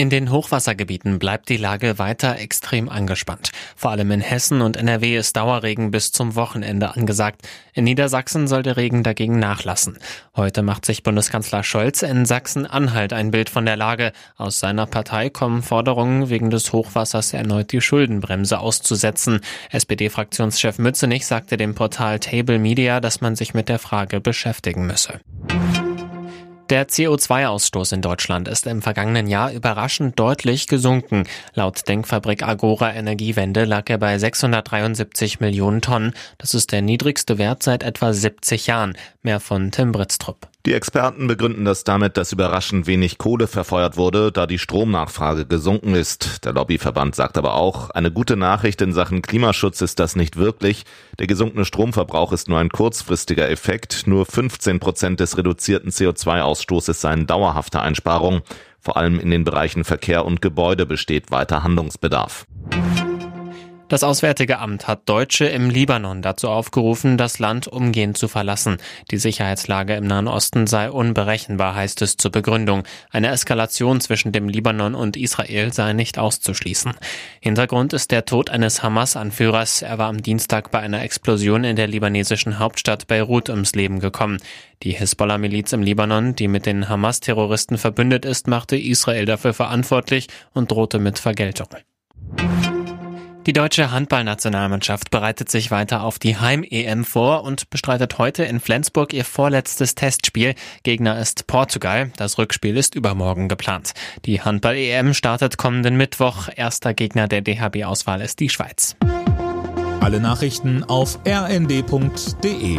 In den Hochwassergebieten bleibt die Lage weiter extrem angespannt. Vor allem in Hessen und NRW ist Dauerregen bis zum Wochenende angesagt. In Niedersachsen soll der Regen dagegen nachlassen. Heute macht sich Bundeskanzler Scholz in Sachsen-Anhalt ein Bild von der Lage. Aus seiner Partei kommen Forderungen, wegen des Hochwassers erneut die Schuldenbremse auszusetzen. SPD-Fraktionschef Mützenich sagte dem Portal Table Media, dass man sich mit der Frage beschäftigen müsse. Der CO2-Ausstoß in Deutschland ist im vergangenen Jahr überraschend deutlich gesunken. Laut Denkfabrik Agora Energiewende lag er bei 673 Millionen Tonnen. Das ist der niedrigste Wert seit etwa 70 Jahren. Mehr von Tim Britztrup. Die Experten begründen das damit, dass überraschend wenig Kohle verfeuert wurde, da die Stromnachfrage gesunken ist. Der Lobbyverband sagt aber auch, eine gute Nachricht in Sachen Klimaschutz ist das nicht wirklich. Der gesunkene Stromverbrauch ist nur ein kurzfristiger Effekt. Nur 15 Prozent des reduzierten CO2-Ausstoßes seien dauerhafte Einsparungen. Vor allem in den Bereichen Verkehr und Gebäude besteht weiter Handlungsbedarf. Das Auswärtige Amt hat Deutsche im Libanon dazu aufgerufen, das Land umgehend zu verlassen. Die Sicherheitslage im Nahen Osten sei unberechenbar, heißt es zur Begründung. Eine Eskalation zwischen dem Libanon und Israel sei nicht auszuschließen. Hintergrund ist der Tod eines Hamas-Anführers. Er war am Dienstag bei einer Explosion in der libanesischen Hauptstadt Beirut ums Leben gekommen. Die Hisbollah-Miliz im Libanon, die mit den Hamas-Terroristen verbündet ist, machte Israel dafür verantwortlich und drohte mit Vergeltung. Die deutsche Handballnationalmannschaft bereitet sich weiter auf die Heim-EM vor und bestreitet heute in Flensburg ihr vorletztes Testspiel. Gegner ist Portugal. Das Rückspiel ist übermorgen geplant. Die Handball-EM startet kommenden Mittwoch. Erster Gegner der DHB-Auswahl ist die Schweiz. Alle Nachrichten auf rnd.de